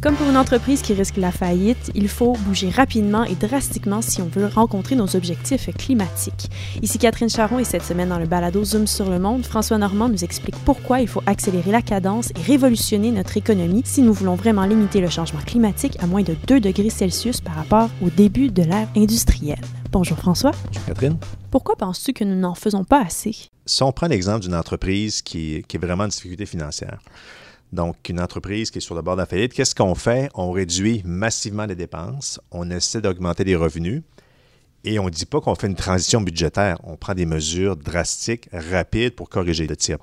Comme pour une entreprise qui risque la faillite, il faut bouger rapidement et drastiquement si on veut rencontrer nos objectifs climatiques. Ici Catherine Charon et cette semaine dans le balado Zoom sur le monde, François Normand nous explique pourquoi il faut accélérer la cadence et révolutionner notre économie si nous voulons vraiment limiter le changement climatique à moins de 2 degrés Celsius par rapport au début de l'ère industrielle. Bonjour François. Bonjour Catherine. Pourquoi penses-tu que nous n'en faisons pas assez? Si on prend l'exemple d'une entreprise qui, qui est vraiment en difficulté financière, donc, une entreprise qui est sur le bord de la faillite, qu'est-ce qu'on fait? On réduit massivement les dépenses, on essaie d'augmenter les revenus et on ne dit pas qu'on fait une transition budgétaire. On prend des mesures drastiques, rapides pour corriger le tir.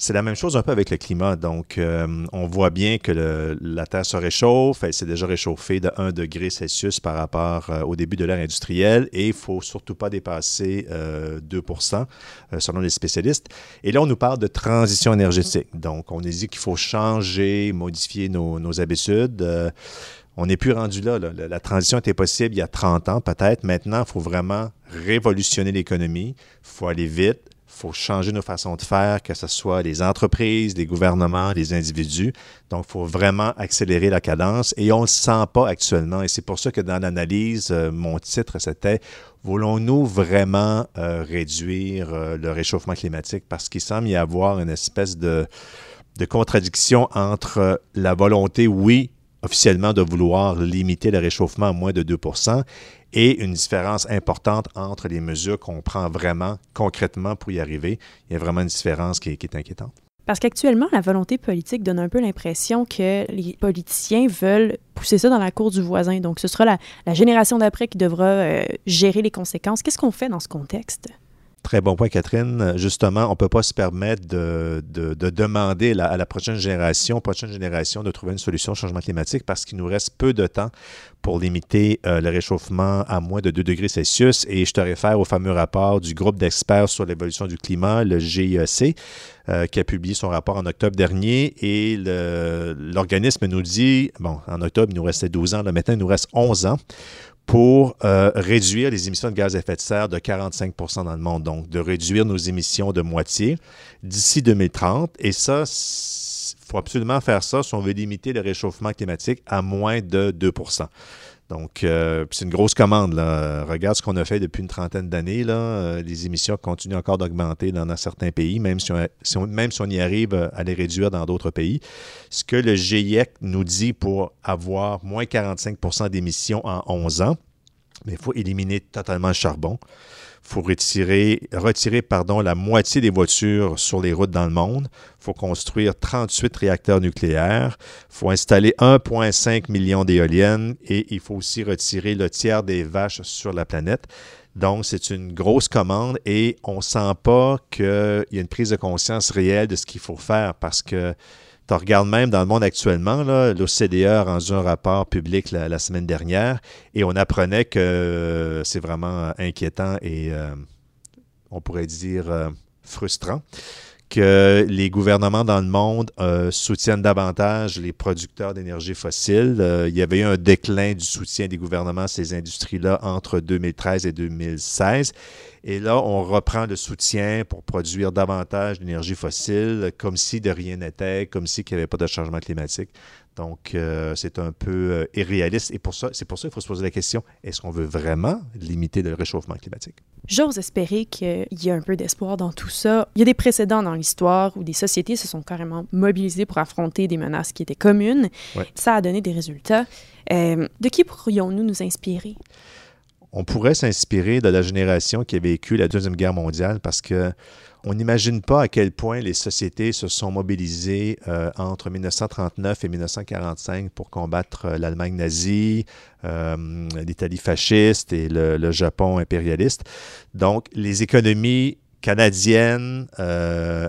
C'est la même chose un peu avec le climat. Donc, euh, on voit bien que la Terre se réchauffe. Elle s'est déjà réchauffée de 1 degré Celsius par rapport euh, au début de l'ère industrielle et il ne faut surtout pas dépasser 2% euh, selon les spécialistes. Et là, on nous parle de transition énergétique. Donc, on dit qu'il faut changer, modifier nos, nos habitudes. on n'est plus rendu là, là, La transition était possible il y a 30 ans peut-être. Maintenant, il faut vraiment révolutionner l'économie. Il faut aller vite faut changer nos façons de faire, que ce soit les entreprises, les gouvernements, les individus. Donc, il faut vraiment accélérer la cadence et on ne le sent pas actuellement. Et c'est pour ça que dans l'analyse, euh, mon titre, c'était Voulons-nous vraiment euh, réduire euh, le réchauffement climatique? Parce qu'il semble y avoir une espèce de, de contradiction entre la volonté, oui, officiellement de vouloir limiter le réchauffement à moins de 2% et une différence importante entre les mesures qu'on prend vraiment concrètement pour y arriver. Il y a vraiment une différence qui est, inquiétante. Parce qu'actuellement, la volonté politique donne un peu l'impression que les politiciens veulent pousser ça dans la cour du voisin. Donc, ce sera la, génération d'après qui devra euh, gérer les conséquences. Qu'est-ce qu'on fait dans ce contexte? Très bon point, Catherine. Justement, on ne peut pas se permettre de, demander à la prochaine génération, prochaine génération, de trouver une solution au changement climatique parce qu'il nous reste peu de temps pour limiter euh, le réchauffement à moins de 2 degrés Celsius. Et je te réfère au fameux rapport du groupe d'experts sur l'évolution du climat, le GIEC, euh, qui a publié son rapport en octobre dernier. Et l'organisme nous dit, bon, en octobre, il nous restait 12 ans, là, maintenant, il nous reste 11 ans pour euh, réduire les émissions de gaz à effet de serre de 45 dans le monde, donc de réduire nos émissions de moitié d'ici 2030. Et ça, il faut absolument faire ça si on veut limiter le réchauffement climatique à moins de 2 donc, euh, c'est une grosse commande. Regarde ce qu'on a fait depuis une trentaine d'années. Euh, les émissions continuent encore d'augmenter dans, certains pays, même si, on, même si on y arrive à les réduire dans d'autres pays. Ce que le GIEC nous dit pour avoir moins 45% d'émissions en 11 ans, mais il faut éliminer totalement le charbon. Il faut retirer, retirer pardon, la moitié des voitures sur les routes dans le monde. Il faut construire 38 réacteurs nucléaires. Il faut installer 1,5 million d'éoliennes et il faut aussi retirer le tiers des vaches sur la planète. Donc, c'est une grosse commande et on ne sent pas qu'il y a une prise de conscience réelle de ce qu'il faut faire parce que tu regardes même dans le monde actuellement, l'OCDE a rendu un rapport public la, semaine dernière et on apprenait que c'est vraiment inquiétant et euh, on pourrait dire euh, frustrant que les gouvernements dans le monde euh, soutiennent davantage les producteurs d'énergie fossile. il y avait eu un déclin du soutien des gouvernements à ces industries-là entre 2013 et 2016. Et là, on reprend le soutien pour produire davantage d'énergie fossile, comme si de rien n'était, comme si il n'y avait pas de changement climatique. Donc, euh, c'est un peu euh, irréaliste. Et pour ça, c'est pour ça qu'il faut se poser la question est-ce qu'on veut vraiment limiter le réchauffement climatique? J'ose espérer qu'il y a un peu d'espoir dans tout ça. Il y a des précédents dans l'histoire où des sociétés se sont carrément mobilisées pour affronter des menaces qui étaient communes. Ça a donné des résultats. Euh, de qui pourrions-nous nous inspirer? On pourrait s'inspirer de la génération qui a vécu la Deuxième Guerre mondiale parce que on n'imagine pas à quel point les sociétés se sont mobilisées euh, entre 1939 et 1945 pour combattre euh, l'Allemagne nazie, euh, l'Italie fasciste et le, Japon impérialiste. Donc, les économies canadiennes,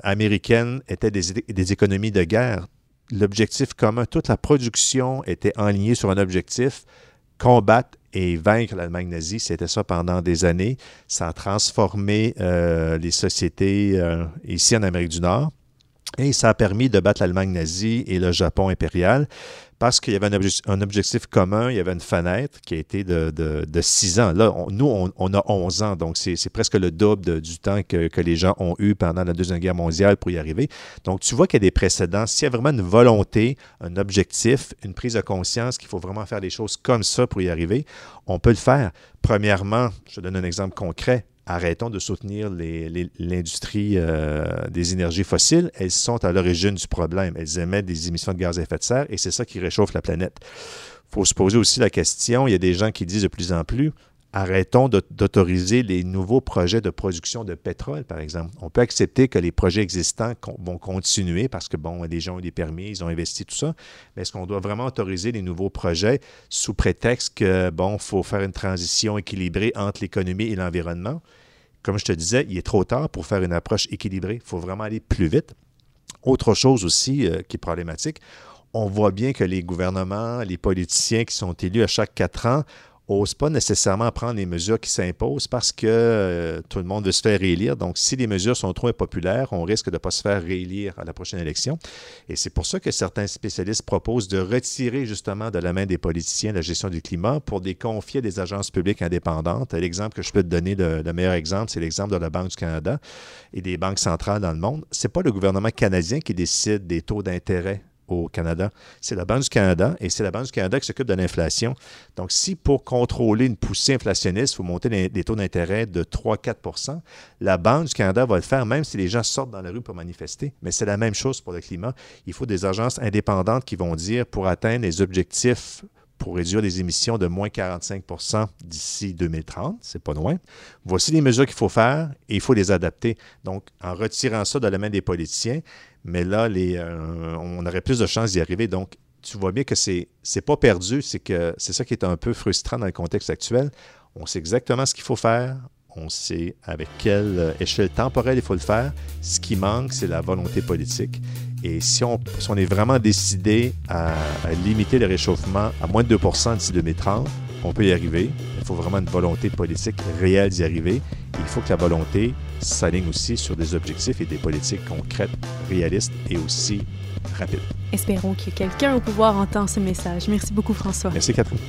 américaines étaient des, des économies de guerre. L'objectif commun, toute la production était enlignée sur un objectif, combattre et vaincre l'Allemagne nazie. C'était ça pendant des années. Ça a transformé euh, les sociétés euh, ici en Amérique du Nord. Et ça a permis de battre l'Allemagne nazie et le Japon impérial parce qu'il y avait un, objectif commun, il y avait une fenêtre qui a été de, de, 6 ans. Là, nous, on, a 11 ans, donc c'est presque le double du temps que, que, les gens ont eu pendant la Deuxième Guerre mondiale pour y arriver. Donc, tu vois qu'il y a des précédents. S'il y a vraiment une volonté, un objectif, une prise de conscience qu'il faut vraiment faire des choses comme ça pour y arriver, on peut le faire. Premièrement, je donne un exemple concret arrêtons de soutenir l'industrie euh, des énergies fossiles. Elles sont à l'origine du problème. Elles émettent des émissions de gaz à effet de serre et c'est ça qui réchauffe la planète. Il faut se poser aussi la question, il y a des gens qui disent de plus en plus, arrêtons d'autoriser les nouveaux projets de production de pétrole, par exemple. On peut accepter que les projets existants vont continuer parce que, bon, les gens ont des permis, ils ont investi tout ça, mais est-ce qu'on doit vraiment autoriser les nouveaux projets sous prétexte que, bon, faut faire une transition équilibrée entre l'économie et l'environnement? Comme je te disais, il est trop tard pour faire une approche équilibrée. Il faut vraiment aller plus vite. Autre chose aussi euh, qui est problématique, on voit bien que les gouvernements, les politiciens qui sont élus à chaque quatre ans n'osent pas nécessairement prendre les mesures qui s'imposent parce que euh, tout le monde veut se faire réélire. Donc, si les mesures sont trop impopulaires, on risque de ne pas se faire réélire à la prochaine élection. Et c'est pour ça que certains spécialistes proposent de retirer justement de la main des politiciens la gestion du climat pour les confier à des agences publiques indépendantes. L'exemple que je peux te donner, le, le meilleur exemple, c'est l'exemple de la Banque du Canada et des banques centrales dans le monde. Ce n'est pas le gouvernement canadien qui décide des taux d'intérêt au Canada. C'est la Banque du Canada et c'est la Banque du Canada qui s'occupe de l'inflation. Donc, si pour contrôler une poussée inflationniste, il faut monter les, taux d'intérêt de 3-4% la Banque du Canada va le faire même si les gens sortent dans la rue pour manifester. Mais c'est la même chose pour le climat. Il faut des agences indépendantes qui vont dire pour atteindre les objectifs pour réduire les émissions de moins 45% d'ici 2030, c'est pas loin. Voici les mesures qu'il faut faire et il faut les adapter. Donc, en retirant ça de la main des politiciens, mais là, euh, on aurait plus de chances d'y arriver. Donc, tu vois bien que c'est n'est pas perdu, c'est que c'est ça qui est un peu frustrant dans le contexte actuel. On sait exactement ce qu'il faut faire, on sait avec quelle échelle temporelle il faut le faire. Ce qui manque, c'est la volonté politique. Et si on, on est vraiment décidé à, à, limiter le réchauffement à moins de 2 d'ici 2030, on peut y arriver. Il faut vraiment une volonté politique réelle d'y arriver. il faut que la volonté s'aligne aussi sur des objectifs et des politiques concrètes, réalistes et aussi rapides. Espérons que quelqu'un au pouvoir entend ce message. Merci beaucoup, François. Merci, Catherine.